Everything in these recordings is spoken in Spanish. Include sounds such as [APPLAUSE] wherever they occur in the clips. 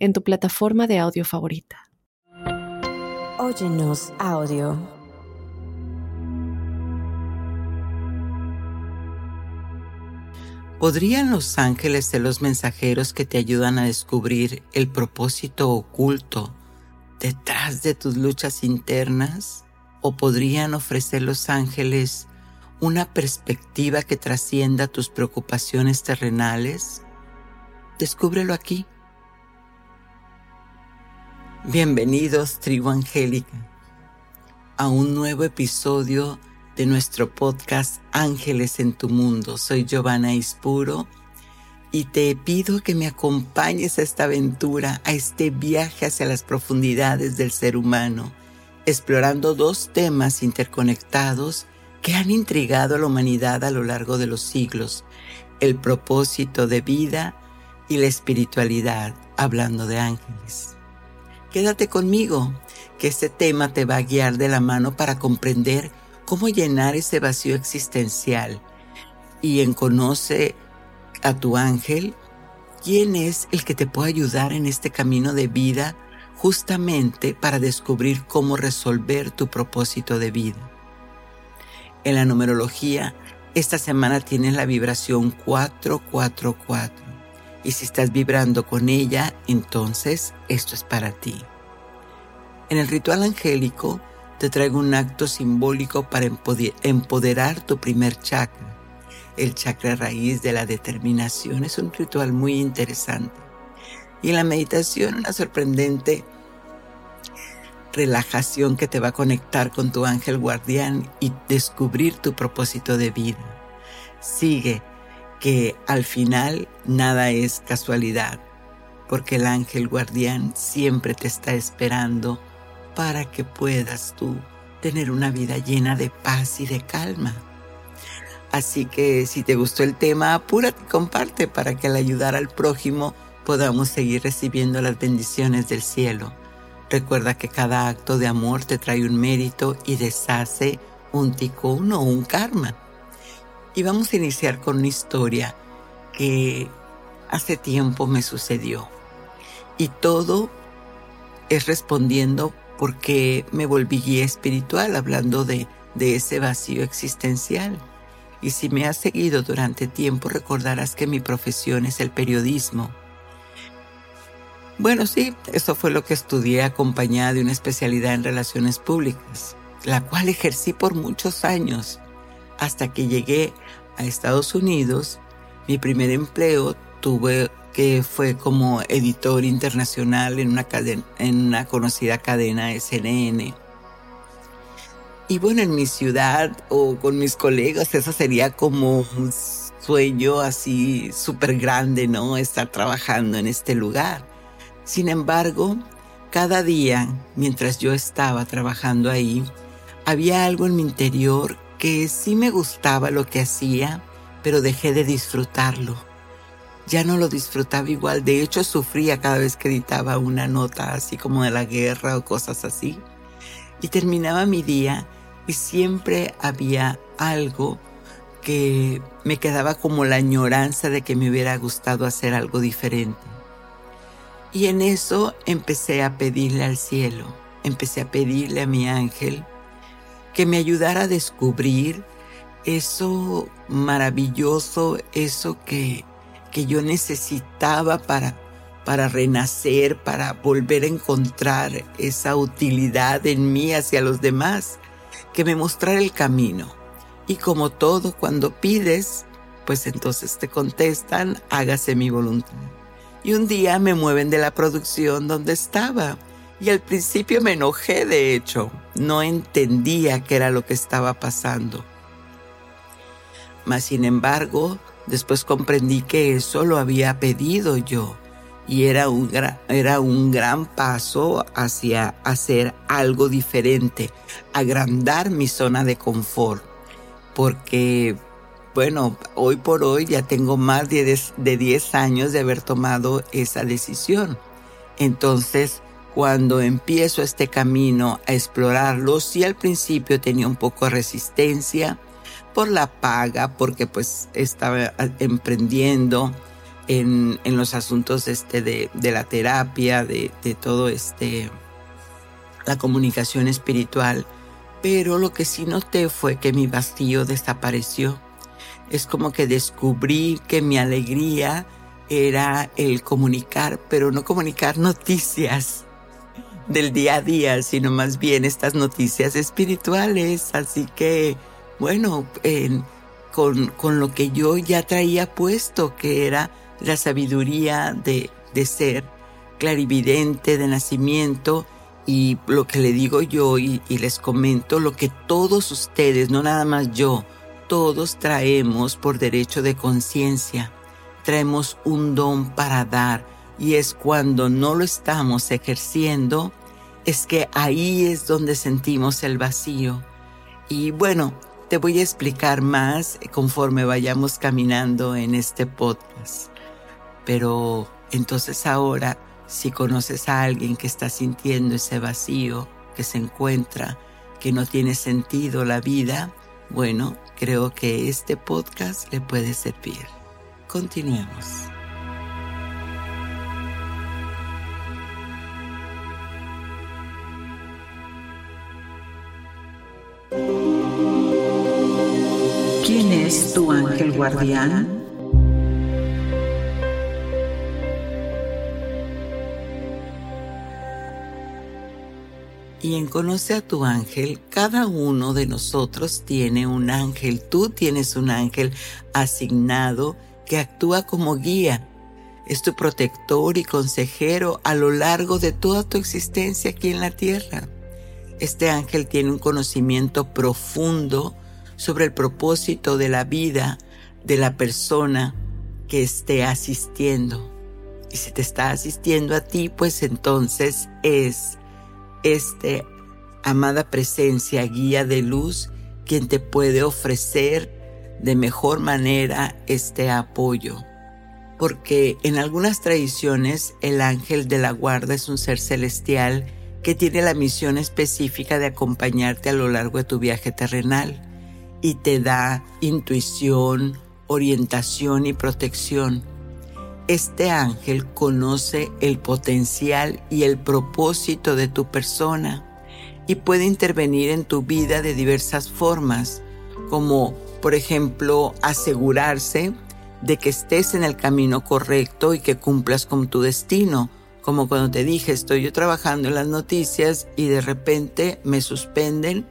en tu plataforma de audio favorita. Óyenos audio. ¿Podrían los ángeles ser los mensajeros que te ayudan a descubrir el propósito oculto detrás de tus luchas internas? ¿O podrían ofrecer los ángeles una perspectiva que trascienda tus preocupaciones terrenales? Descúbrelo aquí Bienvenidos, tribu angélica, a un nuevo episodio de nuestro podcast Ángeles en tu Mundo. Soy Giovanna Ispuro y te pido que me acompañes a esta aventura, a este viaje hacia las profundidades del ser humano, explorando dos temas interconectados que han intrigado a la humanidad a lo largo de los siglos, el propósito de vida y la espiritualidad, hablando de ángeles. Quédate conmigo, que este tema te va a guiar de la mano para comprender cómo llenar ese vacío existencial. Y en Conoce a tu ángel, quién es el que te puede ayudar en este camino de vida justamente para descubrir cómo resolver tu propósito de vida. En la numerología, esta semana tienes la vibración 444 y si estás vibrando con ella, entonces esto es para ti. En el ritual angélico te traigo un acto simbólico para empoderar tu primer chakra. El chakra raíz de la determinación es un ritual muy interesante. Y en la meditación una sorprendente relajación que te va a conectar con tu ángel guardián y descubrir tu propósito de vida. Sigue que al final nada es casualidad, porque el ángel guardián siempre te está esperando para que puedas tú tener una vida llena de paz y de calma. Así que si te gustó el tema, apúrate y comparte para que al ayudar al prójimo podamos seguir recibiendo las bendiciones del cielo. Recuerda que cada acto de amor te trae un mérito y deshace un ticón o un karma. Y vamos a iniciar con una historia que hace tiempo me sucedió. Y todo es respondiendo porque me volví guía espiritual hablando de, de ese vacío existencial. Y si me has seguido durante tiempo recordarás que mi profesión es el periodismo. Bueno, sí, eso fue lo que estudié acompañada de una especialidad en relaciones públicas, la cual ejercí por muchos años hasta que llegué a Estados Unidos. Mi primer empleo tuve que fue como editor internacional en una, cadena, en una conocida cadena SNN. Y bueno, en mi ciudad o con mis colegas, eso sería como un sueño así súper grande, ¿no? Estar trabajando en este lugar. Sin embargo, cada día, mientras yo estaba trabajando ahí, había algo en mi interior que sí me gustaba lo que hacía, pero dejé de disfrutarlo. Ya no lo disfrutaba igual, de hecho sufría cada vez que editaba una nota así como de la guerra o cosas así. Y terminaba mi día y siempre había algo que me quedaba como la añoranza de que me hubiera gustado hacer algo diferente. Y en eso empecé a pedirle al cielo, empecé a pedirle a mi ángel que me ayudara a descubrir eso maravilloso, eso que, que yo necesitaba para, para renacer, para volver a encontrar esa utilidad en mí hacia los demás, que me mostrara el camino. Y como todo, cuando pides, pues entonces te contestan, hágase mi voluntad. Y un día me mueven de la producción donde estaba y al principio me enojé, de hecho, no entendía qué era lo que estaba pasando. Mas sin embargo, después comprendí que eso lo había pedido yo. y era un, era un gran paso hacia hacer algo diferente, agrandar mi zona de confort, porque bueno, hoy por hoy ya tengo más de 10 años de haber tomado esa decisión. Entonces, cuando empiezo este camino a explorarlo, sí al principio tenía un poco de resistencia por la paga, porque pues estaba emprendiendo en, los asuntos este de, la terapia, de, de todo este, la comunicación espiritual. Pero lo que sí noté fue que mi vacío desapareció. Es como que descubrí que mi alegría era el comunicar, pero no comunicar [LAUGHS] noticias, del día a día, sino más bien estas noticias espirituales. Así que, bueno, con, con, lo que yo ya traía puesto, que era la sabiduría de, de ser clarividente de nacimiento, y lo que le digo yo y, y les comento, lo que todos ustedes, no nada más yo, todos traemos por derecho de conciencia, traemos un don para dar y es cuando no lo estamos ejerciendo es que ahí es donde sentimos el vacío. Y bueno, te voy a explicar más conforme vayamos caminando en este podcast. Pero entonces ahora, si conoces a alguien que está sintiendo ese vacío, que se encuentra, que no tiene sentido la vida, bueno, creo que este podcast le puede servir. Continuemos. ¿Quién es tu ángel guardián? Y en Conoce a tu ángel, cada uno de nosotros tiene un ángel. Tú tienes un ángel asignado que actúa como guía. Es tu protector y consejero a lo largo de toda tu existencia aquí en la tierra. Este ángel tiene un conocimiento profundo sobre el propósito de la vida de la persona que esté asistiendo. Y si te está asistiendo a ti, pues entonces es este amada presencia, guía de luz, quien te puede ofrecer de mejor manera este apoyo. Porque en algunas tradiciones el ángel de la guarda es un ser celestial que tiene la misión específica de acompañarte a lo largo de tu viaje terrenal y te da intuición, orientación y protección. Este ángel conoce el potencial y el propósito de tu persona y puede intervenir en tu vida de diversas formas, como por ejemplo asegurarse de que estés en el camino correcto y que cumplas con tu destino, como cuando te dije estoy yo trabajando en las noticias y de repente me suspenden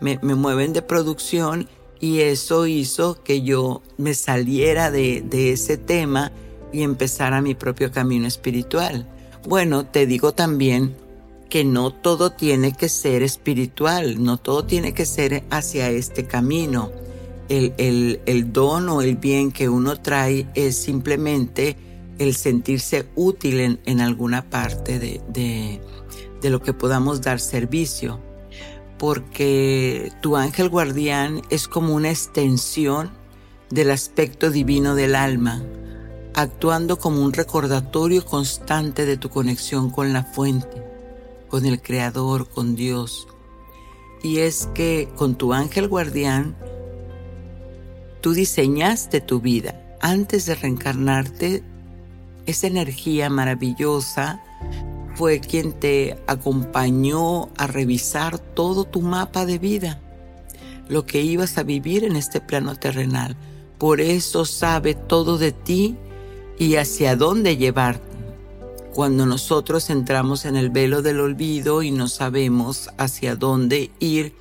me, mueven de producción y eso hizo que yo me saliera de, ese tema y empezara mi propio camino espiritual. Bueno, te digo también que no todo tiene que ser espiritual, no todo tiene que ser hacia este camino. El, el, don o el bien que uno trae es simplemente el sentirse útil en, alguna parte de, de, de, lo que podamos dar servicio porque tu ángel guardián es como una extensión del aspecto divino del alma, actuando como un recordatorio constante de tu conexión con la fuente, con el Creador, con Dios. Y es que con tu ángel guardián, tú diseñaste tu vida. Antes de reencarnarte, esa energía maravillosa fue quien te acompañó a revisar todo tu mapa de vida, lo que ibas a vivir en este plano terrenal. Por eso sabe todo de ti y hacia dónde llevarte. Cuando nosotros entramos en el velo del olvido y no sabemos hacia dónde ir,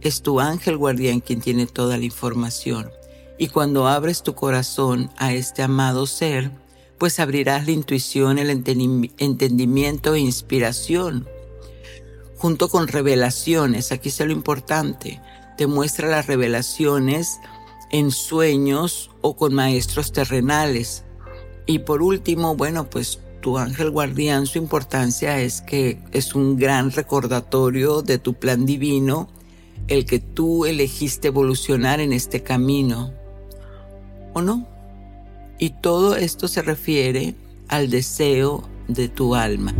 es tu ángel guardián quien tiene toda la información. Y cuando abres tu corazón a este amado ser, pues abrirás la intuición, el entendimiento e inspiración, junto con revelaciones. Aquí está lo importante. Te muestra las revelaciones en sueños o con maestros terrenales. Y por último, bueno, pues tu ángel guardián, su importancia es que es un gran recordatorio de tu plan divino, el que tú elegiste evolucionar en este camino, ¿o no? Y todo esto se refiere al deseo de tu alma.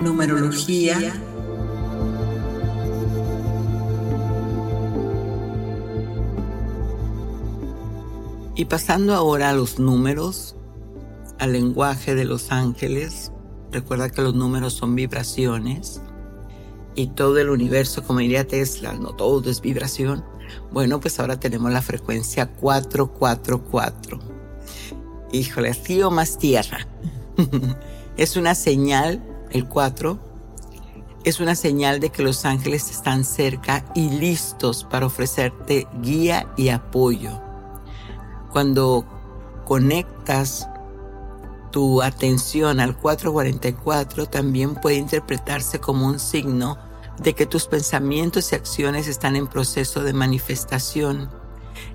Numerología. Y pasando ahora a los números, al lenguaje de los ángeles, recuerda que los números son vibraciones y todo el universo, como diría Tesla, no todo es vibración. Bueno, pues ahora tenemos la frecuencia 444. Híjole, así o más tierra. [LAUGHS] es una señal el 4 es una señal de que los ángeles están cerca y listos para ofrecerte guía y apoyo. Cuando conectas tu atención al 444 también puede interpretarse como un signo de que tus pensamientos y acciones están en proceso de manifestación.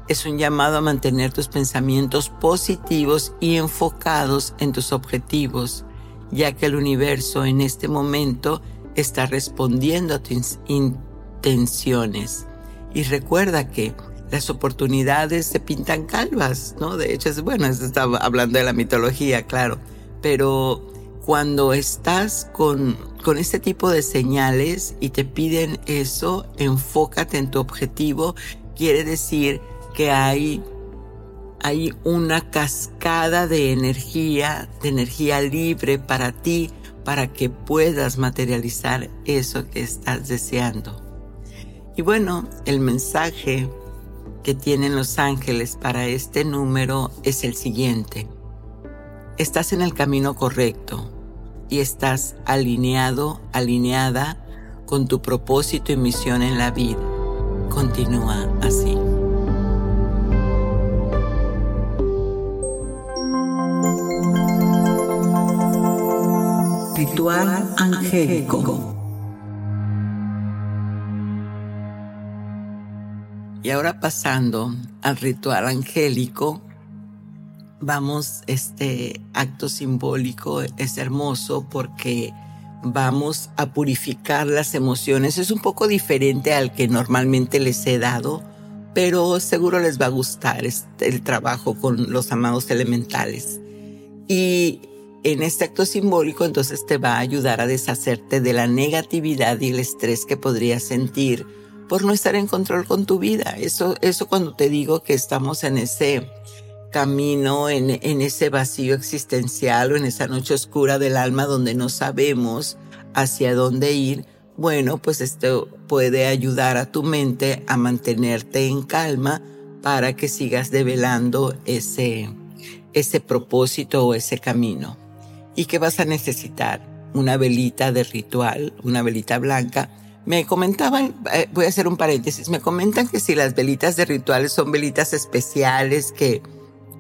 Es un llamado a mantener tus pensamientos positivos y enfocados en tus objetivos ya que el universo en este momento está respondiendo a tus intenciones. Y recuerda que las oportunidades se pintan calvas, ¿no? De hecho, es bueno, estaba hablando de la mitología, claro, pero cuando estás con, con este tipo de señales y te piden eso, enfócate en tu objetivo, quiere decir que hay hay una cascada de energía, de energía libre para ti, para que puedas materializar eso que estás deseando. Y bueno, el mensaje que tienen los ángeles para este número es el siguiente. Estás en el camino correcto y estás alineado, alineada con tu propósito y misión en la vida. Continúa así. Ritual angélico. Y ahora pasando al ritual angélico, vamos, este acto simbólico es hermoso porque vamos a purificar las emociones. Es un poco diferente al que normalmente les he dado, pero seguro les va a gustar el trabajo con los amados elementales. Y en este acto simbólico entonces te va a ayudar a deshacerte de la negatividad y el estrés que podrías sentir por no estar en control con tu vida. Eso, eso cuando te digo que estamos en ese camino, en, en ese vacío existencial o en esa noche oscura del alma donde no sabemos hacia dónde ir, bueno, pues esto puede ayudar a tu mente a mantenerte en calma para que sigas develando ese, ese propósito o ese camino y que vas a necesitar una velita de ritual, una velita blanca. Me comentaban, eh, voy a hacer un paréntesis, me comentan que si las velitas de rituales son velitas especiales, que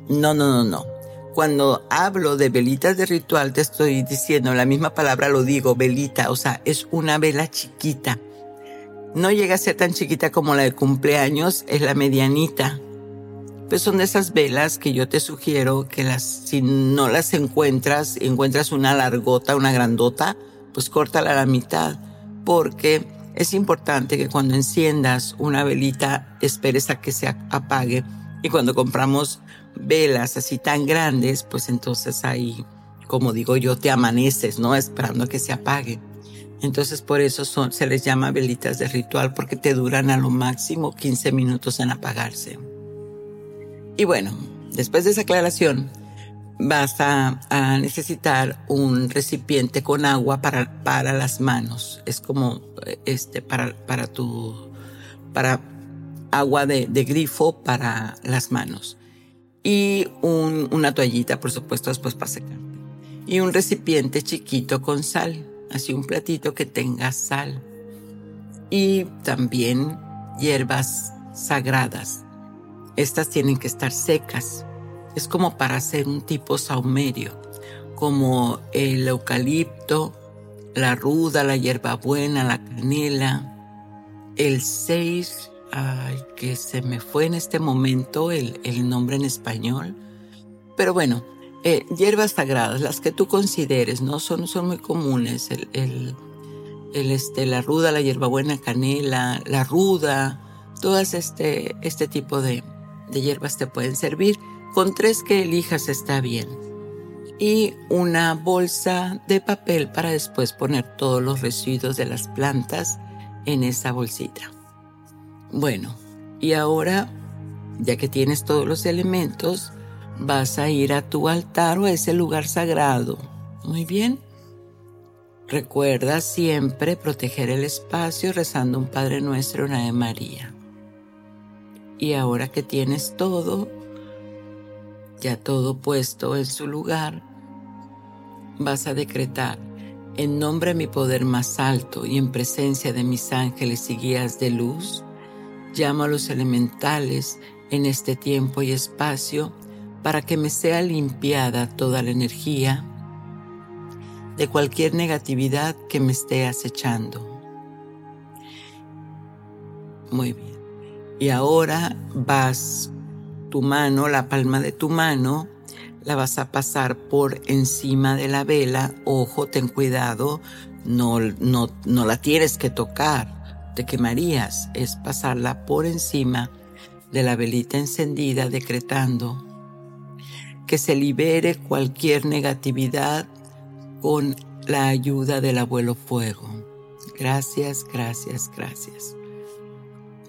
no, no, no, no. Cuando hablo de velitas de ritual te estoy diciendo, la misma palabra lo digo, velita, o sea, es una vela chiquita. No llega a ser tan chiquita como la de cumpleaños, es la medianita pues son de esas velas que yo te sugiero que las, si no las encuentras, encuentras una largota, una grandota, pues córtala a la mitad, porque es importante que cuando enciendas una velita esperes a que se apague y cuando compramos velas así tan grandes, pues entonces ahí, como digo yo, te amaneces, ¿no? Esperando a que se apague. Entonces por eso son, se les llama velitas de ritual porque te duran a lo máximo 15 minutos en apagarse. Y bueno, después de esa aclaración, vas a, necesitar un recipiente con agua para, para las manos. Es como este, para, para tu, para agua de, grifo para las manos. Y una toallita, por supuesto, después para secarte. Y un recipiente chiquito con sal, así un platito que tenga sal. Y también hierbas sagradas estas tienen que estar secas. Es como para hacer un tipo saumerio, como el eucalipto, la ruda, la hierbabuena, la canela. El 6, ay, que se me fue en este momento el, nombre en español. Pero bueno, eh, hierbas sagradas, las que tú consideres, ¿no? Son, son muy comunes. El, el, este, la ruda, la hierbabuena, canela, la ruda, todas este, este tipo de, de hierbas te pueden servir. Con tres que elijas está bien y una bolsa de papel para después poner todos los residuos de las plantas en esa bolsita. Bueno, y ahora, ya que tienes todos los elementos, vas a ir a tu altar o a ese lugar sagrado. Muy bien. Recuerda siempre proteger el espacio rezando un Padre Nuestro, una de María. Y ahora que tienes todo, ya todo puesto en su lugar, vas a decretar, en nombre de mi poder más alto y en presencia de mis ángeles y guías de luz, llamo a los elementales en este tiempo y espacio para que me sea limpiada toda la energía de cualquier negatividad que me esté acechando. Muy bien. Y ahora vas tu mano, la palma de tu mano, la vas a pasar por encima de la vela. Ojo, ten cuidado, no, no, no la tienes que tocar, te quemarías. Es pasarla por encima de la velita encendida, decretando que se libere cualquier negatividad con la ayuda del abuelo fuego. Gracias, gracias, gracias.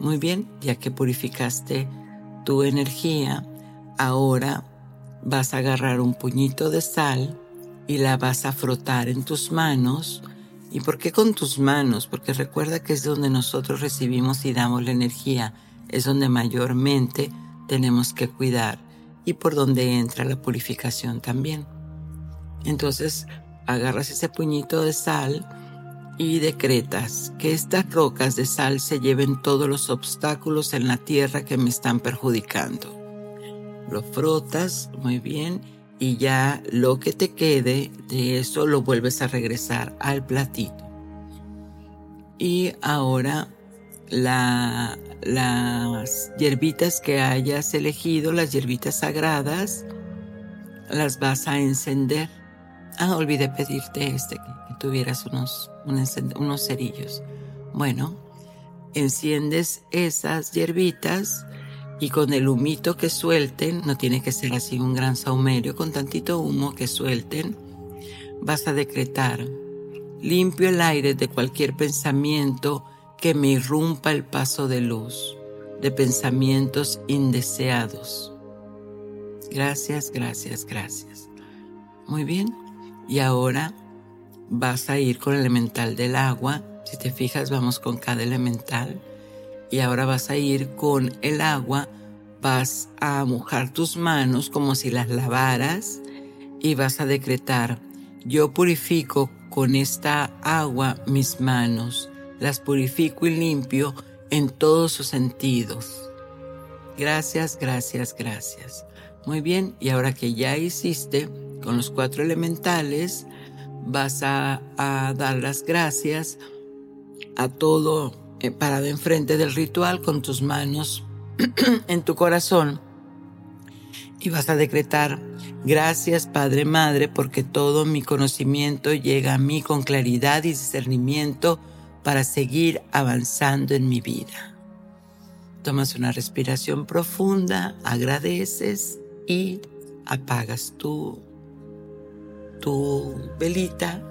Muy bien, ya que purificaste tu energía, ahora vas a agarrar un puñito de sal y la vas a frotar en tus manos. ¿Y por qué con tus manos? Porque recuerda que es donde nosotros recibimos y damos la energía, es donde mayormente tenemos que cuidar y por donde entra la purificación también. Entonces agarras ese puñito de sal y decretas que estas rocas de sal se lleven todos los obstáculos en la tierra que me están perjudicando lo frotas muy bien y ya lo que te quede de eso lo vuelves a regresar al platito. Y ahora las hierbitas que hayas elegido, las hierbitas sagradas, las vas a encender. Ah, olvidé pedirte este, tuvieras unos, unos cerillos. Bueno, enciendes esas hierbitas y con el humito que suelten, no tiene que ser así un gran saumerio, con tantito humo que suelten, vas a decretar, limpio el aire de cualquier pensamiento que me irrumpa el paso de luz, de pensamientos indeseados. Gracias, gracias, gracias. Muy bien. Y ahora vas a ir con el elemental del agua. Si te fijas, vamos con cada elemental y ahora vas a ir con el agua, vas a mojar tus manos como si las lavaras y vas a decretar, yo purifico con esta agua mis manos, las purifico y limpio en todos sus sentidos. Gracias, gracias, gracias. Muy bien, y ahora que ya hiciste con los cuatro elementales, vas a, dar las gracias a todo eh, parado enfrente del ritual con tus manos [CLEARS THROAT] en tu corazón y vas a decretar, gracias Padre Madre, porque todo mi conocimiento llega a mí con claridad y discernimiento para seguir avanzando en mi vida. Tomas una respiración profunda, agradeces y apagas tu, tu velita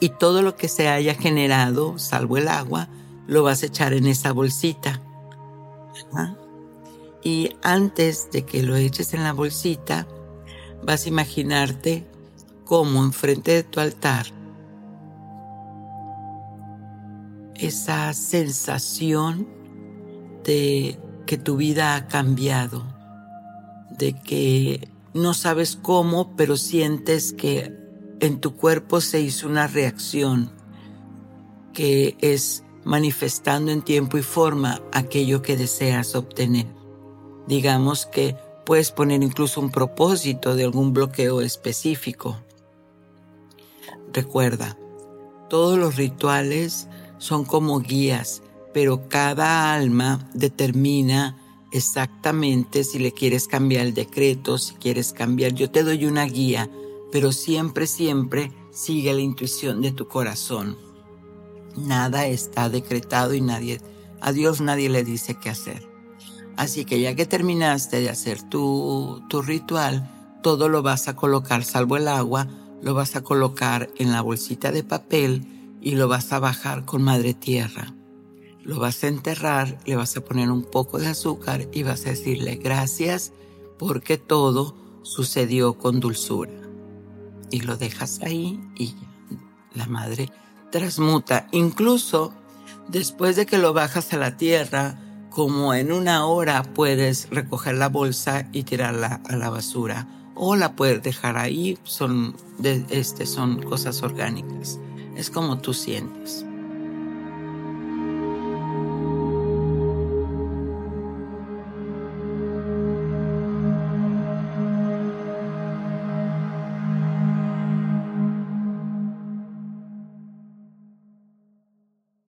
y todo lo que se haya generado, salvo el agua, lo vas a echar en esa bolsita. Y antes de que lo eches en la bolsita, vas a imaginarte cómo enfrente de tu altar esa sensación de que tu vida ha cambiado, de que no sabes cómo, pero sientes que en tu cuerpo se hizo una reacción que es manifestando en tiempo y forma aquello que deseas obtener. Digamos que puedes poner incluso un propósito de algún bloqueo específico. Recuerda, Todos los rituales son como guías, pero cada alma determina exactamente si le quieres cambiar el decreto, si quieres cambiar. Yo te doy una guía, pero siempre, siempre sigue la intuición de tu corazón. Nada está decretado y nadie, a Dios nadie le dice qué hacer. Así que ya que terminaste de hacer tu, tu ritual, todo lo vas a colocar, salvo el agua, lo vas a colocar en la bolsita de papel y lo vas a bajar con madre tierra. Lo vas a enterrar, le vas a poner un poco de azúcar y vas a decirle gracias porque todo sucedió con dulzura. Y lo dejas ahí y la madre transmuta. Incluso después de que lo bajas a la tierra, como en una hora puedes recoger la bolsa y tirarla a la basura o la puedes dejar ahí, son, de, este, son cosas orgánicas. Es como tú sientes.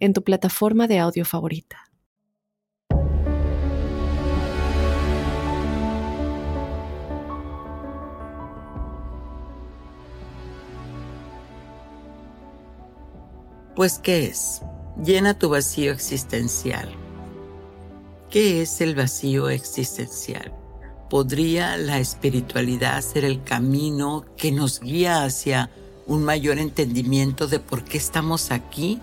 en tu plataforma de audio favorita. Pues, ¿qué es? Llena tu vacío existencial. ¿Qué es el vacío existencial? ¿Podría la espiritualidad ser el camino que nos guía hacia un mayor entendimiento de por qué estamos aquí?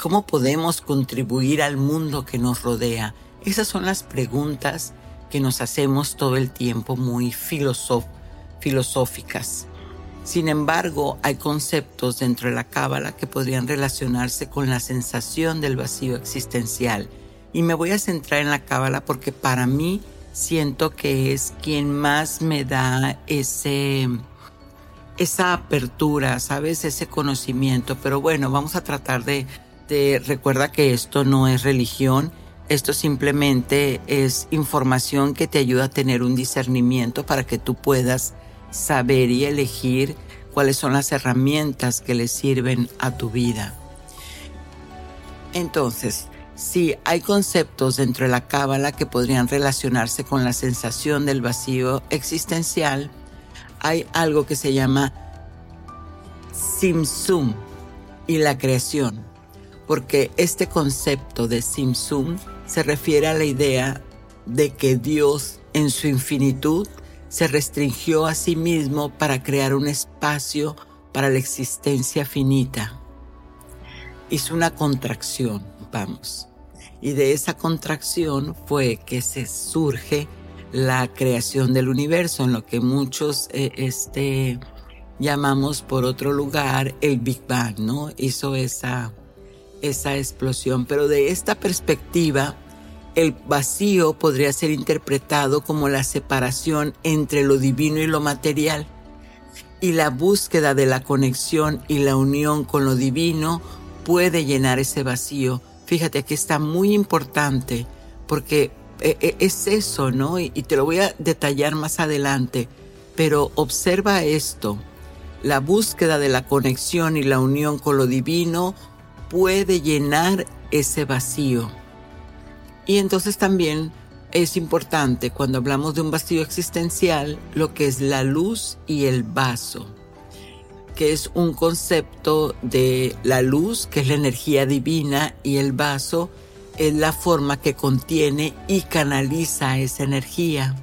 ¿Cómo podemos contribuir al mundo que nos rodea? Esas son las preguntas que nos hacemos todo el tiempo muy filosóficas. Sin embargo, hay conceptos dentro de la cábala que podrían relacionarse con la sensación del vacío existencial. Y me voy a centrar en la cábala porque para mí siento que es quien más me da ese esa apertura, ¿sabes? Ese conocimiento. Pero bueno, vamos a tratar de, recuerda que esto no es religión, esto simplemente es información que te ayuda a tener un discernimiento para que tú puedas saber y elegir cuáles son las herramientas que le sirven a tu vida. Entonces, si hay conceptos dentro de la cábala que podrían relacionarse con la sensación del vacío existencial, hay algo que se llama Simsum y la creación, porque este concepto de Simsum se refiere a la idea de que Dios en su infinitud se restringió a sí mismo para crear un espacio para la existencia finita. Hizo una contracción, vamos. Y de esa contracción fue que se surge la creación del universo, en lo que muchos eh, este, llamamos por otro lugar el Big Bang, ¿no? Hizo esa, esa explosión. Pero de esta perspectiva, el vacío podría ser interpretado como la separación entre lo divino y lo material. Y la búsqueda de la conexión y la unión con lo divino puede llenar ese vacío. Fíjate que está muy importante porque eh, eh, es eso, ¿no? Y te lo voy a detallar más adelante. Pero observa esto. La búsqueda de la conexión y la unión con lo divino puede llenar ese vacío. Y entonces también es importante cuando hablamos de un vacío existencial lo que es la luz y el vaso, que es un concepto de la luz, que es la energía divina, y el vaso es la forma que contiene y canaliza esa energía.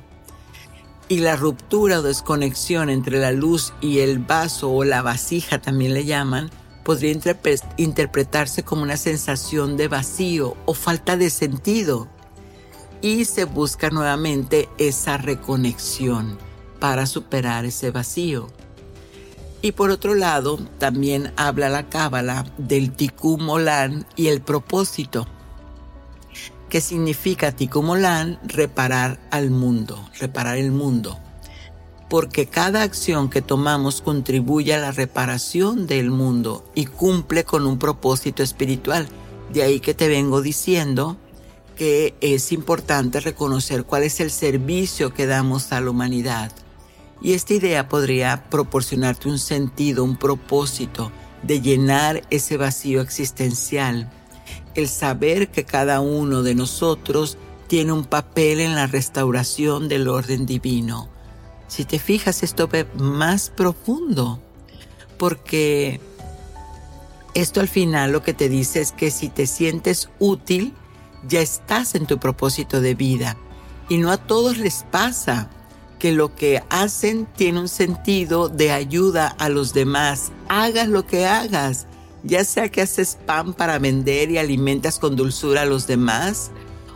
Y la ruptura o desconexión entre la luz y el vaso o la vasija también le llaman, podría interpretarse como una sensación de vacío o falta de sentido. Y se busca nuevamente esa reconexión para superar ese vacío. Y por otro lado, también habla la cábala del tikkun olam y el propósito, que significa tikkun olam reparar al mundo, reparar el mundo. Porque cada acción que tomamos contribuye a la reparación del mundo y cumple con un propósito espiritual. De ahí que te vengo diciendo que es importante reconocer cuál es el servicio que damos a la humanidad y esta idea podría proporcionarte un sentido, un propósito de llenar ese vacío existencial. El saber que cada uno de nosotros tiene un papel en la restauración del orden divino. Si te fijas, esto ve más profundo, porque esto al final lo que te dice es que si te sientes útil, ya estás en tu propósito de vida. Y no a todos les pasa que lo que hacen tiene un sentido de ayuda a los demás. Hagas lo que hagas, ya sea que haces pan para vender y alimentas con dulzura a los demás,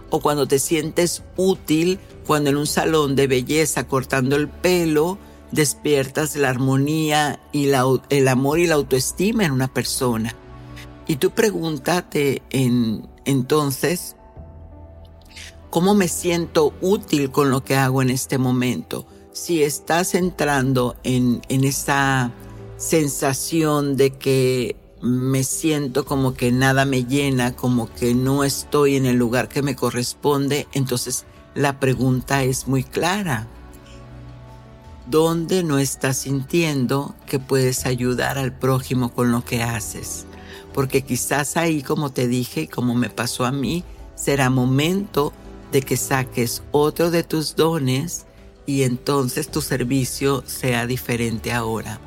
o cuando te sientes útil, cuando en un salón de belleza cortando el pelo, despiertas la armonía y el amor y la autoestima en una persona. Y tú pregúntate en, entonces, ¿Cómo me siento útil con lo que hago en este momento? Si estás entrando en, en esa sensación de que me siento como que nada me llena, como que no estoy en el lugar que me corresponde, entonces la pregunta es muy clara. ¿Dónde no estás sintiendo que puedes ayudar al prójimo con lo que haces? Porque quizás ahí, como te dije y como me pasó a mí, será momento de que saques otro de tus dones y entonces tu servicio sea diferente ahora.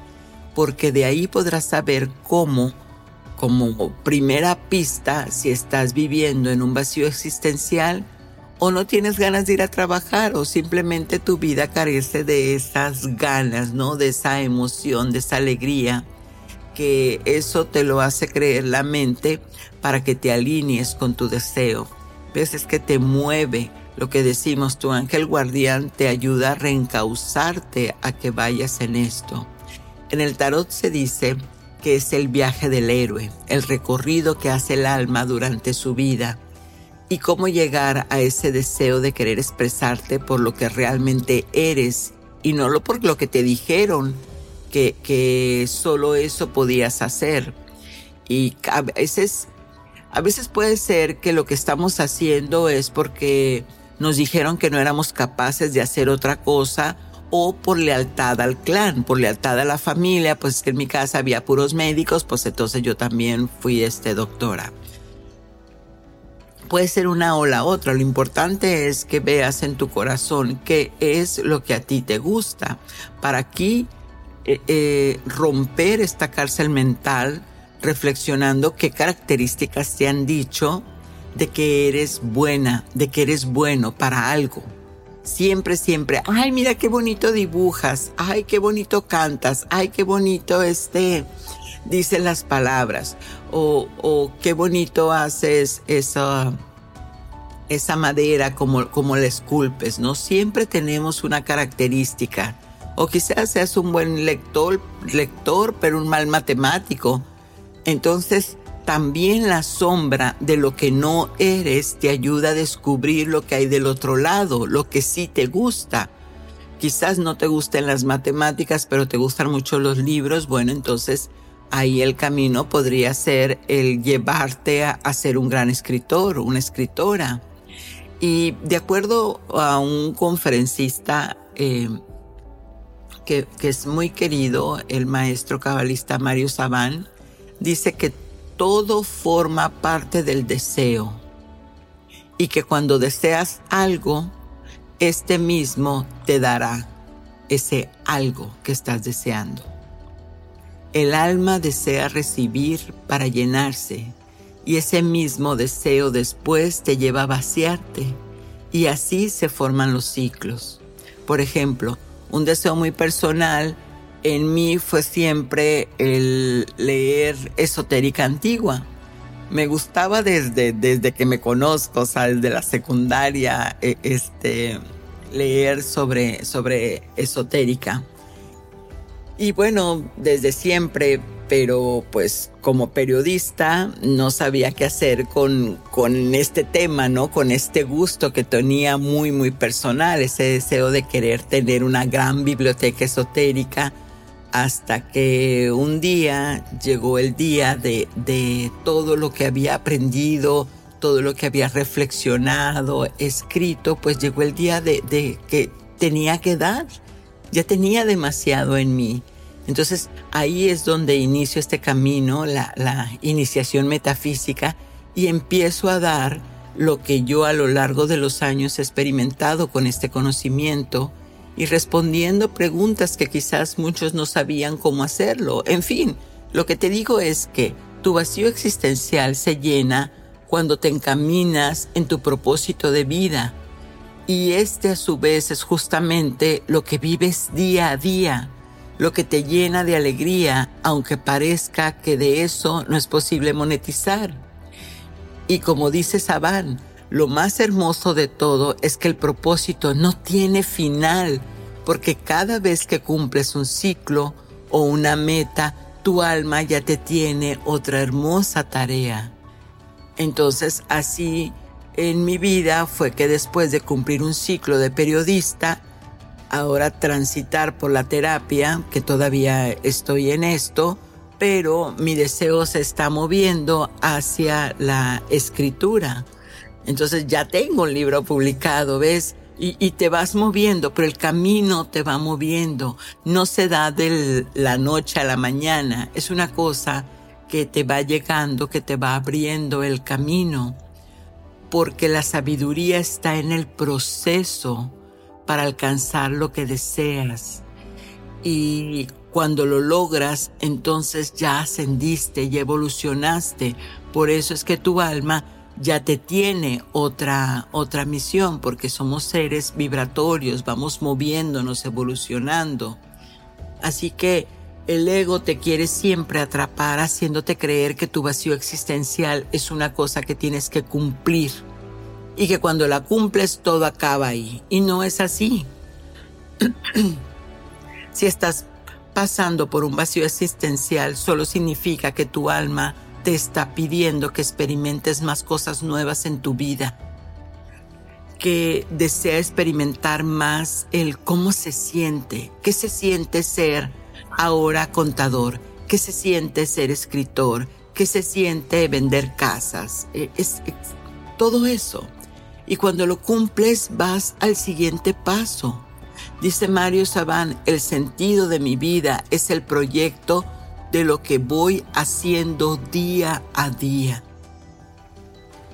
Porque de ahí podrás saber cómo, como primera pista, si estás viviendo en un vacío existencial o no tienes ganas de ir a trabajar o simplemente tu vida carece de esas ganas, ¿no? De esa emoción, de esa alegría, que eso te lo hace creer la mente para que te alinees con tu deseo veces que te mueve lo que decimos, tu ángel guardián te ayuda a reencauzarte a que vayas en esto. En el tarot se dice que es el viaje del héroe, el recorrido que hace el alma durante su vida y cómo llegar a ese deseo de querer expresarte por lo que realmente eres y no por lo que te dijeron que, que solo eso podías hacer. Y a veces a veces puede ser que lo que estamos haciendo es porque nos dijeron que no éramos capaces de hacer otra cosa o por lealtad al clan, por lealtad a la familia, pues que en mi casa había puros médicos, pues entonces yo también fui este doctora. Puede ser una o la otra, lo importante es que veas en tu corazón qué es lo que a ti te gusta. Para aquí eh, eh, romper esta cárcel mental reflexionando qué características te han dicho de que eres buena, de que eres bueno para algo. Siempre, siempre, ay, mira qué bonito dibujas, ay, qué bonito cantas, ay, qué bonito este, dicen las palabras, o, qué bonito haces esa, esa madera como, como la esculpes, ¿no? Siempre tenemos una característica. O quizás seas un buen lector, lector, pero un mal matemático entonces, también la sombra de lo que no eres te ayuda a descubrir lo que hay del otro lado, lo que sí te gusta. Quizás no te gusten las matemáticas, pero te gustan mucho los libros. Bueno, entonces ahí el camino podría ser el llevarte a, ser un gran escritor, una escritora. Y de acuerdo a un conferencista eh, que, que, es muy querido, el maestro cabalista Mario Sabán, dice que todo forma parte del deseo y que cuando deseas algo, este mismo te dará ese algo que estás deseando. El alma desea recibir para llenarse y ese mismo deseo después te lleva a vaciarte y así se forman los ciclos. Por ejemplo, un deseo muy personal en mí fue siempre el leer esotérica antigua. Me gustaba desde, desde que me conozco, o sea, desde la secundaria, e, este, leer sobre, sobre esotérica. Y bueno, desde siempre, pero pues como periodista no sabía qué hacer con, con este tema, ¿no? Con este gusto que tenía muy, muy personal, ese deseo de querer tener una gran biblioteca esotérica, hasta que un día llegó el día de, de todo lo que había aprendido, todo lo que había reflexionado, escrito, pues llegó el día de, de que tenía que dar ya tenía demasiado en mí. Entonces ahí es donde inicio este camino, la, iniciación metafísica, y empiezo a dar lo que yo a lo largo de los años he experimentado con este conocimiento y respondiendo preguntas que quizás muchos no sabían cómo hacerlo. En fin, lo que te digo es que tu vacío existencial se llena cuando te encaminas en tu propósito de vida, y este a su vez es justamente lo que vives día a día, lo que te llena de alegría, aunque parezca que de eso no es posible monetizar. Y como dice Saban, lo más hermoso de todo es que el propósito no tiene final, porque cada vez que cumples un ciclo o una meta, tu alma ya te tiene otra hermosa tarea. Entonces así en mi vida fue que después de cumplir un ciclo de periodista, ahora transitar por la terapia, que todavía estoy en esto, pero mi deseo se está moviendo hacia la escritura. Entonces ya tengo un libro publicado, ¿ves? Y, te vas moviendo, pero el camino te va moviendo. No se da de la noche a la mañana. Es una cosa que te va llegando, que te va abriendo el camino porque la sabiduría está en el proceso para alcanzar lo que deseas. Y cuando lo logras, entonces ya ascendiste y evolucionaste. Por eso es que tu alma ya te tiene otra, otra misión, porque somos seres vibratorios, vamos moviéndonos, evolucionando. Así que el ego te quiere siempre atrapar haciéndote creer que tu vacío existencial es una cosa que tienes que cumplir y que cuando la cumples todo acaba ahí. Y no es así. [CLEARS THROAT] si estás pasando por un vacío existencial, solo significa que tu alma te está pidiendo que experimentes más cosas nuevas en tu vida, que desea experimentar más el cómo se siente, qué se siente ser ahora contador, que se siente ser escritor, que se siente vender casas, eh, es, todo eso. Y cuando lo cumples vas al siguiente paso. Dice Mario Sabán, el sentido de mi vida es el proyecto de lo que voy haciendo día a día.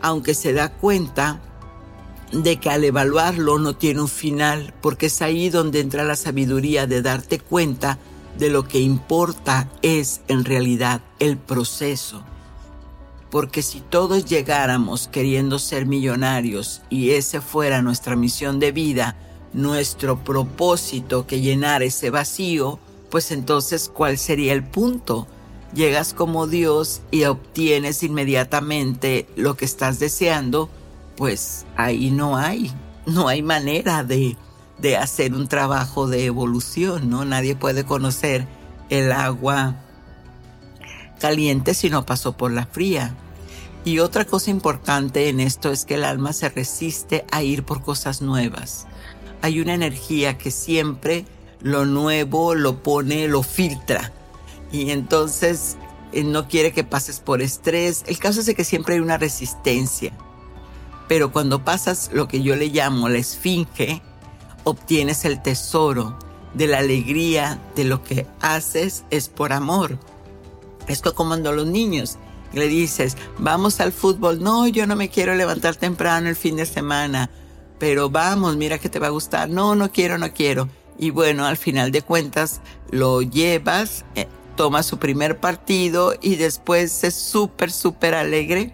Aunque se da cuenta de que al evaluarlo no tiene un final, porque es ahí donde entra la sabiduría de darte cuenta de lo que importa es en realidad el proceso. Porque si todos llegáramos queriendo ser millonarios y ese fuera nuestra misión de vida, nuestro propósito que llenar ese vacío, pues entonces ¿cuál sería el punto? Llegas como Dios y obtienes inmediatamente lo que estás deseando, pues ahí no hay, no hay manera de de hacer un trabajo de evolución, ¿no? Nadie puede conocer el agua caliente si no pasó por la fría. Y otra cosa importante en esto es que el alma se resiste a ir por cosas nuevas. Hay una energía que siempre lo nuevo lo pone, lo filtra. Y entonces eh, no quiere que pases por estrés. El caso es que siempre hay una resistencia. Pero cuando pasas lo que yo le llamo la esfinge, obtienes el tesoro de la alegría de lo que haces es por amor. Es como cuando los niños le dices, vamos al fútbol, no, yo no me quiero levantar temprano el fin de semana, pero vamos, mira que te va a gustar, no, no quiero, no quiero. Y bueno, al final de cuentas lo llevas, eh, toma su primer partido y después es súper, súper alegre,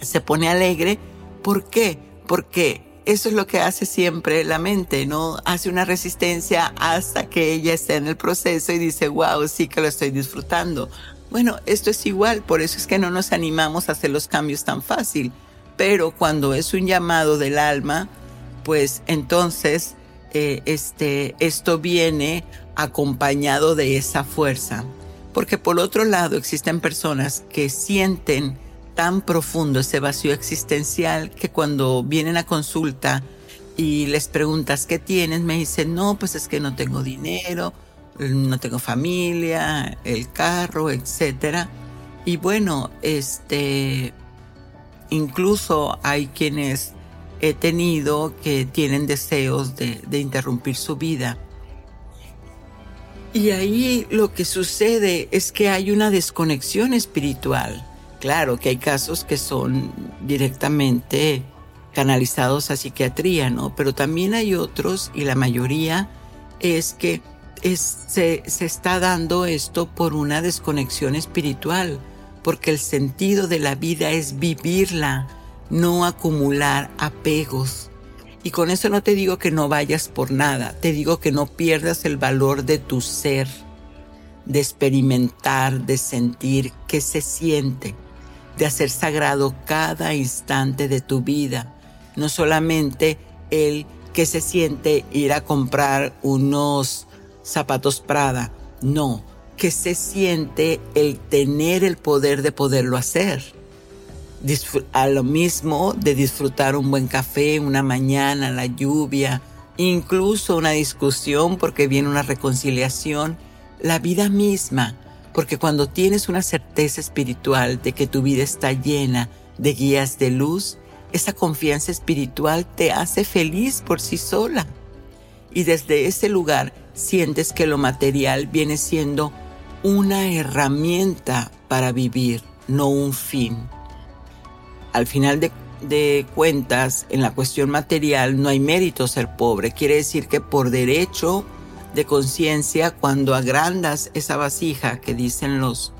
se pone alegre. ¿Por qué? Porque eso es lo que hace siempre la mente, ¿no? Hace una resistencia hasta que ella esté en el proceso y dice, wow, sí que lo estoy disfrutando. Bueno, esto es igual, por eso es que no nos animamos a hacer los cambios tan fácil. Pero cuando es un llamado del alma, pues entonces eh, este, esto viene acompañado de esa fuerza. Porque por otro lado existen personas que sienten tan profundo ese vacío existencial que cuando vienen a consulta y les preguntas qué tienes, me dicen, no, pues es que no tengo dinero, no tengo familia, el carro, etc. Y bueno, este, incluso hay quienes he tenido que tienen deseos de, de interrumpir su vida. Y ahí lo que sucede es que hay una desconexión espiritual. Claro que hay casos que son directamente canalizados a psiquiatría, ¿no? Pero también hay otros, y la mayoría, es que se, se está dando esto por una desconexión espiritual, porque el sentido de la vida es vivirla, no acumular apegos. Y con eso no te digo que no vayas por nada, te digo que no pierdas el valor de tu ser, de experimentar, de sentir qué se siente, de hacer sagrado cada instante de tu vida no solamente el que se siente ir a comprar unos zapatos Prada, no, que se siente el tener el poder de poderlo hacer. A lo mismo de disfrutar un buen café, una mañana, la lluvia, incluso una discusión porque viene una reconciliación, la vida misma, porque cuando tienes una certeza espiritual de que tu vida está llena de guías de luz, esa confianza espiritual te hace feliz por sí sola. Y desde ese lugar sientes que lo material viene siendo una herramienta para vivir, no un fin. Al final de, cuentas, en la cuestión material no hay mérito ser pobre. Quiere decir que por derecho de conciencia, cuando agrandas esa vasija que dicen los,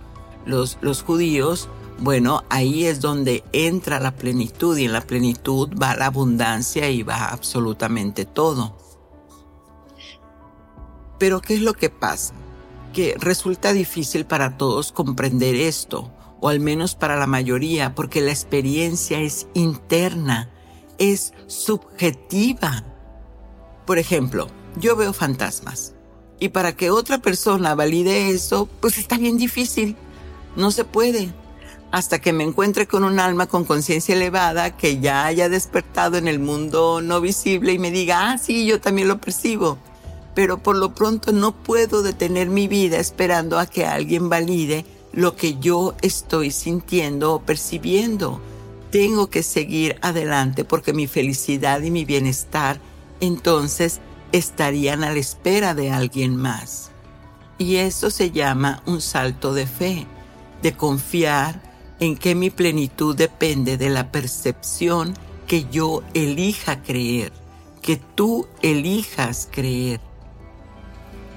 los, los judíos, bueno, ahí es donde entra la plenitud y en la plenitud va la abundancia y va absolutamente todo. Pero ¿qué es lo que pasa? Que resulta difícil para todos comprender esto, o al menos para la mayoría, porque la experiencia es interna, es subjetiva. Por ejemplo, yo veo fantasmas, y para que otra persona valide eso, pues está bien difícil, no se puede hasta que me encuentre con un alma con conciencia elevada que ya haya despertado en el mundo no visible y me diga, ah, sí, yo también lo percibo. Pero por lo pronto no puedo detener mi vida esperando a que alguien valide lo que yo estoy sintiendo o percibiendo. Tengo que seguir adelante porque mi felicidad y mi bienestar entonces estarían a la espera de alguien más. Y eso se llama un salto de fe, de confiar en que mi plenitud depende de la percepción que yo elija creer, que tú elijas creer.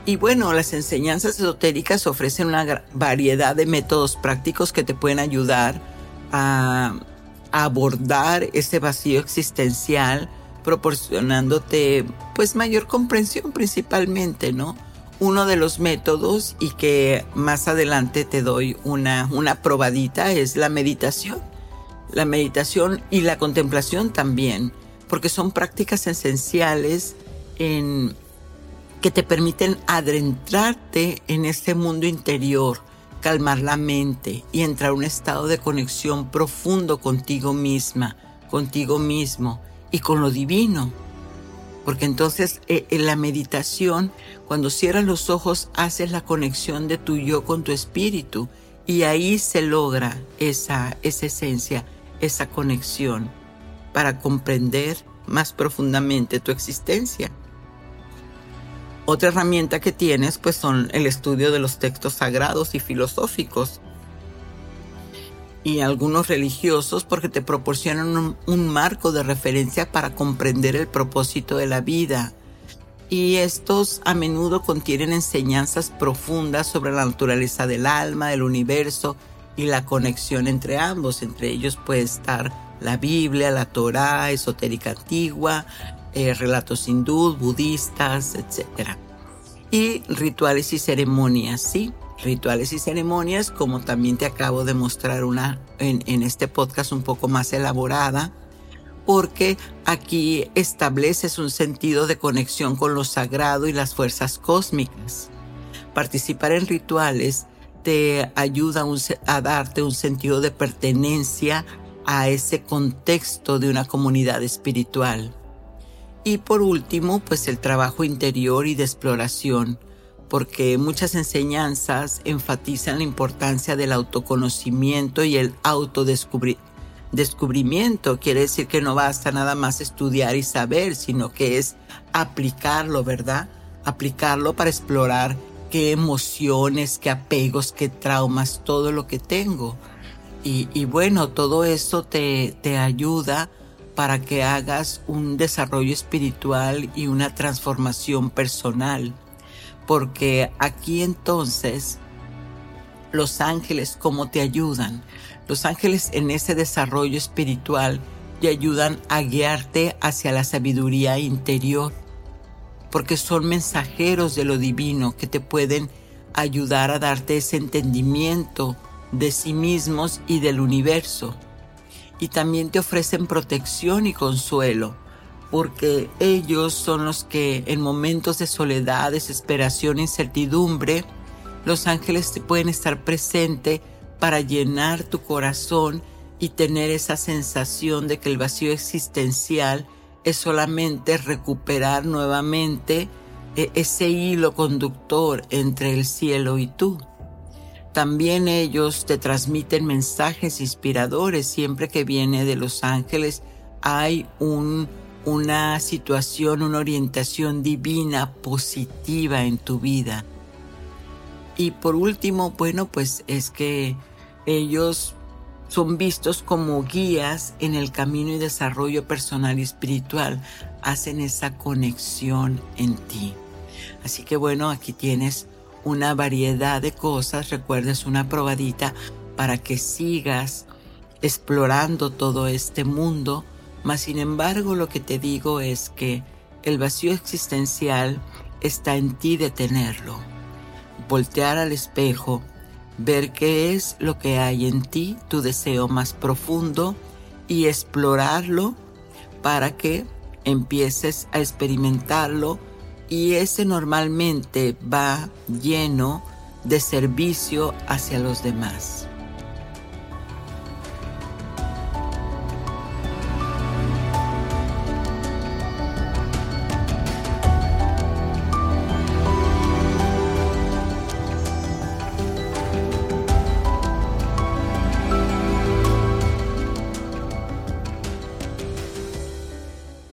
Y bueno, las enseñanzas esotéricas ofrecen una variedad de métodos prácticos que te pueden ayudar a, abordar ese vacío existencial, proporcionándote pues mayor comprensión principalmente, ¿no? uno de los métodos y que más adelante te doy una, una probadita es la meditación. La meditación y la contemplación también, porque son prácticas esenciales en, que te permiten adentrarte en este mundo interior, calmar la mente y entrar a un estado de conexión profundo contigo misma, contigo mismo y con lo divino. Porque entonces eh, en la meditación, cuando cierras los ojos, haces la conexión de tu yo con tu espíritu. Y ahí se logra esa, esa esencia, esa conexión para comprender más profundamente tu existencia. Otra herramienta que tienes pues son el estudio de los textos sagrados y filosóficos y algunos religiosos porque te proporcionan un, marco de referencia para comprender el propósito de la vida. Y estos a menudo contienen enseñanzas profundas sobre la naturaleza del alma, del universo y la conexión entre ambos. Entre ellos puede estar la Biblia, la Torá, esotérica antigua, eh, relatos hindú, budistas, etc. Y rituales y ceremonias, ¿sí? Rituales y ceremonias, como también te acabo de mostrar una en, este podcast un poco más elaborada, porque aquí estableces un sentido de conexión con lo sagrado y las fuerzas cósmicas. Participar en rituales te ayuda a darte un sentido de pertenencia a ese contexto de una comunidad espiritual. Y por último, pues el trabajo interior y de exploración, porque muchas enseñanzas enfatizan la importancia del autoconocimiento y el autodescubrimiento. Quiere decir que no basta nada más estudiar y saber, sino que es aplicarlo, ¿verdad? Aplicarlo para explorar qué emociones, qué apegos, qué traumas, todo lo que tengo. Y, bueno, todo eso te, te ayuda para que hagas un desarrollo espiritual y una transformación personal. Porque aquí entonces los ángeles, ¿cómo te ayudan? Los ángeles en ese desarrollo espiritual te ayudan a guiarte hacia la sabiduría interior, porque son mensajeros de lo divino que te pueden ayudar a darte ese entendimiento de sí mismos y del universo y también te ofrecen protección y consuelo, porque ellos son los que en momentos de soledad, desesperación, incertidumbre, los ángeles te pueden estar presente para llenar tu corazón y tener esa sensación de que el vacío existencial es solamente recuperar nuevamente eh, ese hilo conductor entre el cielo y tú. También ellos te transmiten mensajes inspiradores. Siempre que viene de los ángeles hay un, una situación, una orientación divina positiva en tu vida. Y por último, bueno, pues es que ellos son vistos como guías en el camino y desarrollo personal y espiritual. Hacen esa conexión en ti. Así que bueno, aquí tienes una variedad de cosas, recuerdes una probadita para que sigas explorando todo este mundo, mas sin embargo lo que te digo es que el vacío existencial está en ti de tenerlo. Voltear al espejo, ver qué es lo que hay en ti, tu deseo más profundo y explorarlo para que empieces a experimentarlo y ese normalmente va lleno de servicio hacia los demás.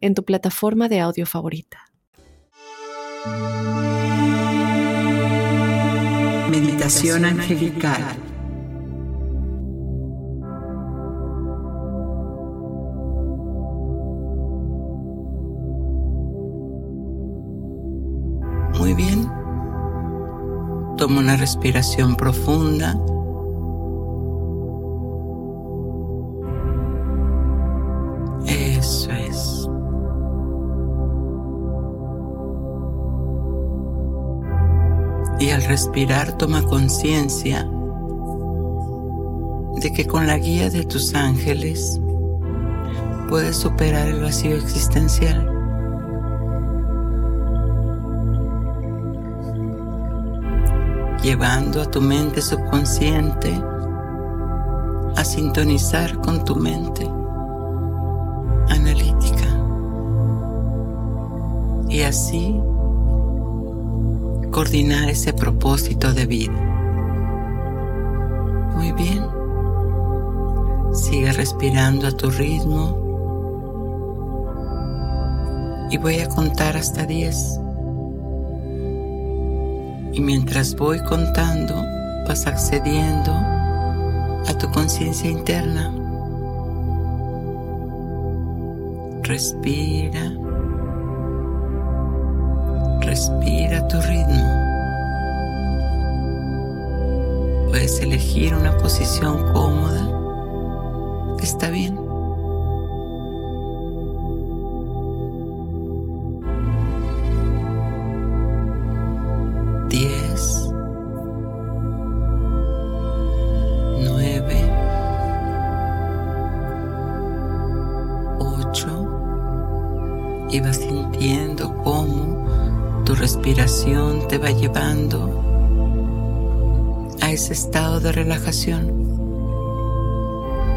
en tu plataforma de audio favorita. Meditación angelical. Muy bien. Toma una respiración profunda. Respirar toma conciencia de que con la guía de tus ángeles puedes superar el vacío existencial. Llevando a tu mente subconsciente a sintonizar con tu mente analítica. Y así coordinar ese propósito de vida. Muy bien. Sigue respirando a tu ritmo. Y voy a contar hasta 10. Y mientras voy contando, vas accediendo a tu conciencia interna. Respira. Respira tu ritmo. Puedes elegir una posición cómoda. Está bien. Diez. Nueve. Ocho. Y vas sintiendo cómo tu respiración te va llevando a ese estado de relajación.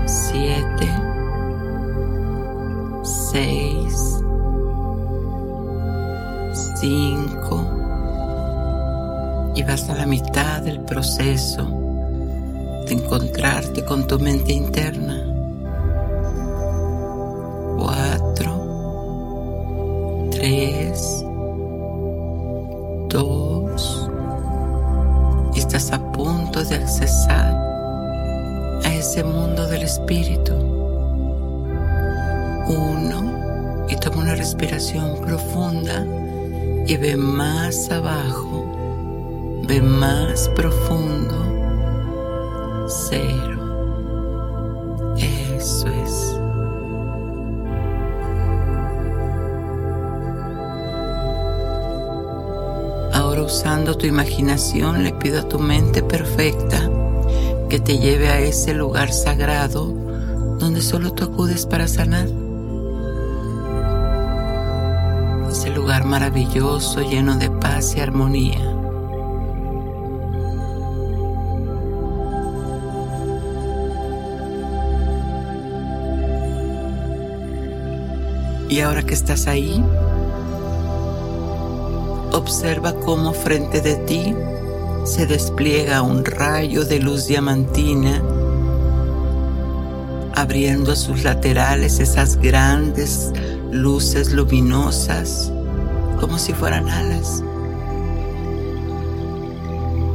Siete, seis, cinco, y vas a la mitad del proceso de encontrarte con tu mente interna. Cuatro, tres, ve más abajo, ve más profundo. Cero. Eso es. Ahora usando tu imaginación le pido a tu mente perfecta que te lleve a ese lugar sagrado donde solo tú acudes para sanar. Maravilloso lleno de paz y armonía. Y ahora que estás ahí, observa cómo frente de ti se despliega un rayo de luz diamantina, abriendo a sus laterales esas grandes luces luminosas como si fueran alas.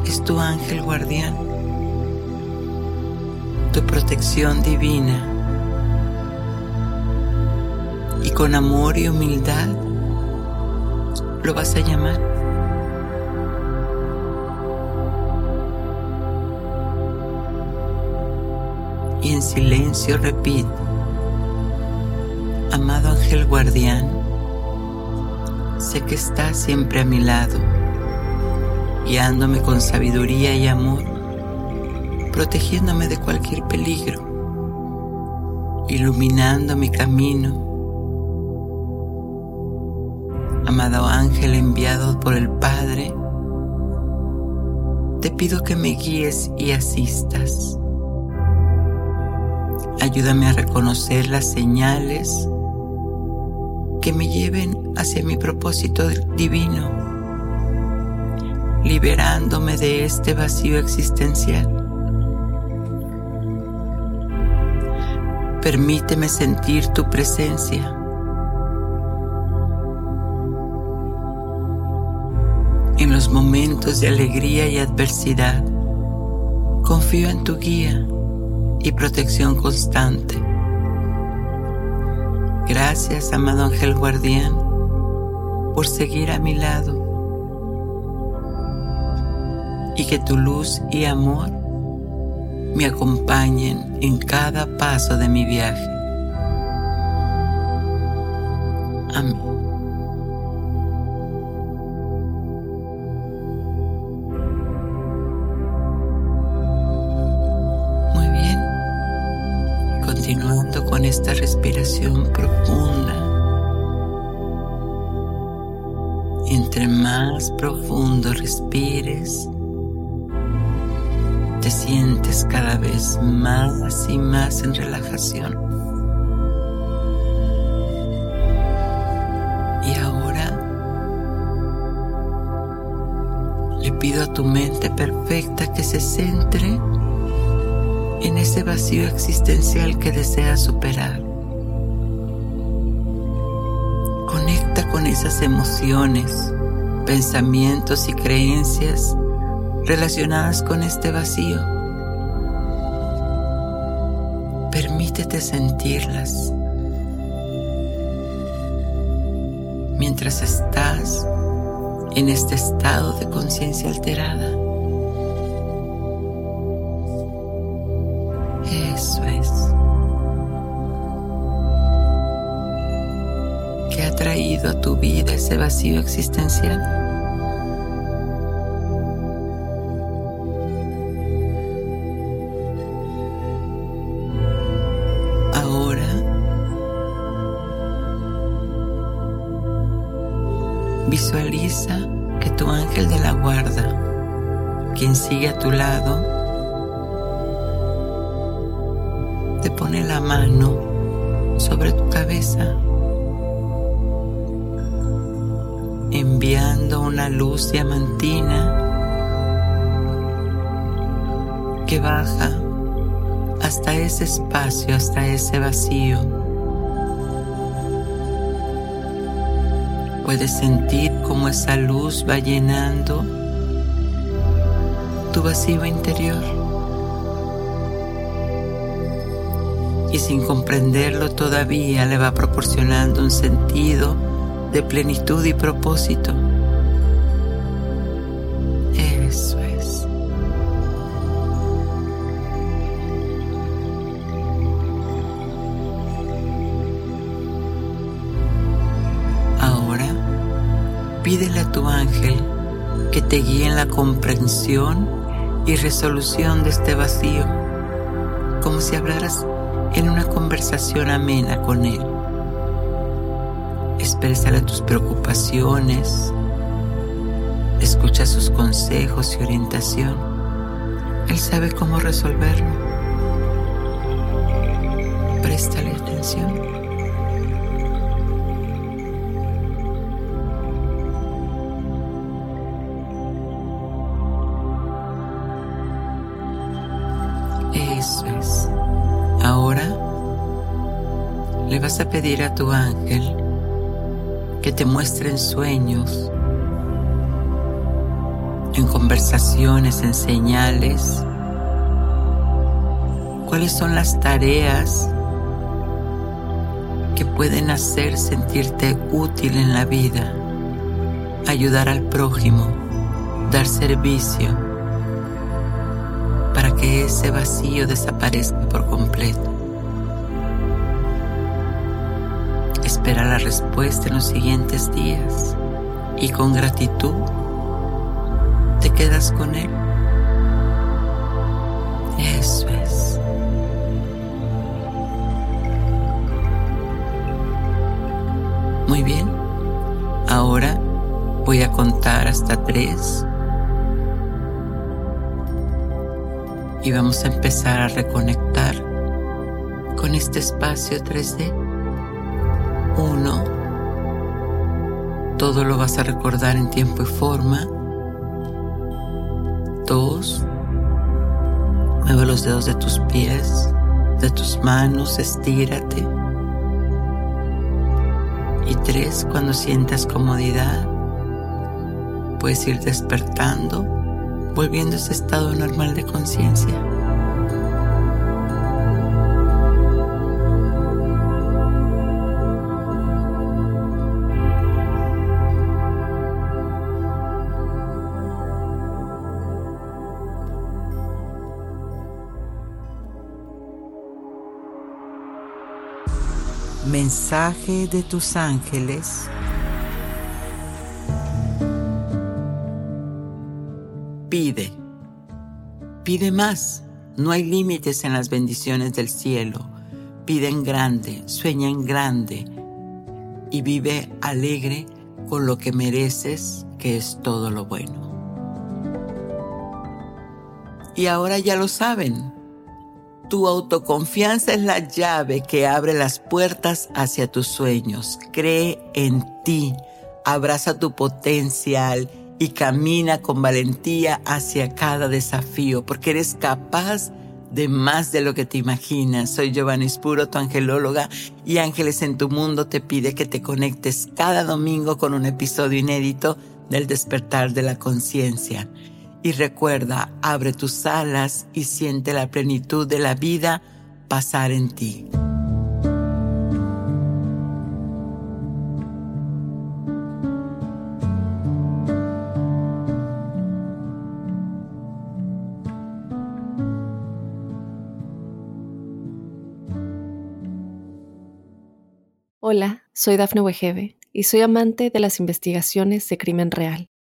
Es tu ángel guardián, tu protección divina. Y con amor y humildad lo vas a llamar. y en silencio repite, amado ángel guardián, sé que estás siempre a mi lado, guiándome con sabiduría y amor, protegiéndome de cualquier peligro, iluminando mi camino. Amado ángel enviado por el Padre, te pido que me guíes y asistas Ayúdame a reconocer las señales que me lleven hacia mi propósito divino, liberándome de este vacío existencial. Permíteme sentir tu presencia. En los momentos de alegría y adversidad, confío en tu guía y protección constante. Gracias, amado ángel guardián, por seguir a mi lado y que tu luz y amor me acompañen en cada paso de mi viaje. Amén. Profunda. Entre más profundo respires, te sientes cada vez más y más en relajación. Y ahora le pido a tu mente perfecta que se centre en ese vacío existencial que deseas superar. Esas emociones, pensamientos y creencias relacionadas con este vacío. Permítete sentirlas. mientras estás en este estado de conciencia alterada. Vacío existencial? Visualiza que tu ángel de la guarda, quien sigue a tu lado, te pone la mano sobre tu cabeza, enviando una luz diamantina que baja hasta ese espacio, hasta ese vacío Puedes sentir cómo esa luz va llenando tu vacío interior. Y sin comprenderlo todavía le va proporcionando un sentido de plenitud y propósito. Eso es. Pídele a tu ángel que te guíe en la comprensión y resolución de este vacío, como si hablaras en una conversación amena con él. Exprésale tus preocupaciones, escucha sus consejos y orientación. Él sabe cómo resolverlo. Préstale atención. le vas a pedir a tu ángel que te muestre en sueños, en conversaciones, en señales, cuáles son las tareas que pueden hacer sentirte útil en la vida, ayudar al prójimo, dar servicio, para que ese vacío desaparezca por completo. Espera la respuesta en los siguientes días y con gratitud te quedas con Él. Eso es. Muy bien. Ahora voy a contar hasta tres. Y vamos a empezar a reconectar con este espacio 3D. Uno, todo lo vas a recordar en tiempo y forma. Dos, mueve los dedos de tus pies, de tus manos, estírate. Y tres, cuando sientas comodidad, puedes ir despertando, volviendo a ese estado normal de conciencia. Mensaje de tus ángeles. Pide. Pide más. No hay límites en las bendiciones del cielo. Pide en grande, sueña en grande y vive alegre con lo que mereces, que es todo lo bueno. Y ahora ya lo saben. Tu autoconfianza es la llave que abre las puertas hacia tus sueños. Cree en ti, abraza tu potencial y camina con valentía hacia cada desafío, porque eres capaz de más de lo que te imaginas. Soy Giovanni Spuro, tu angelóloga, y Ángeles en tu Mundo te pide que te conectes cada domingo con un episodio inédito del despertar de la conciencia. Y recuerda, abre tus alas y siente la plenitud de la vida pasar en ti. Hola, soy Dafne Wegebe y soy amante de las investigaciones de crimen real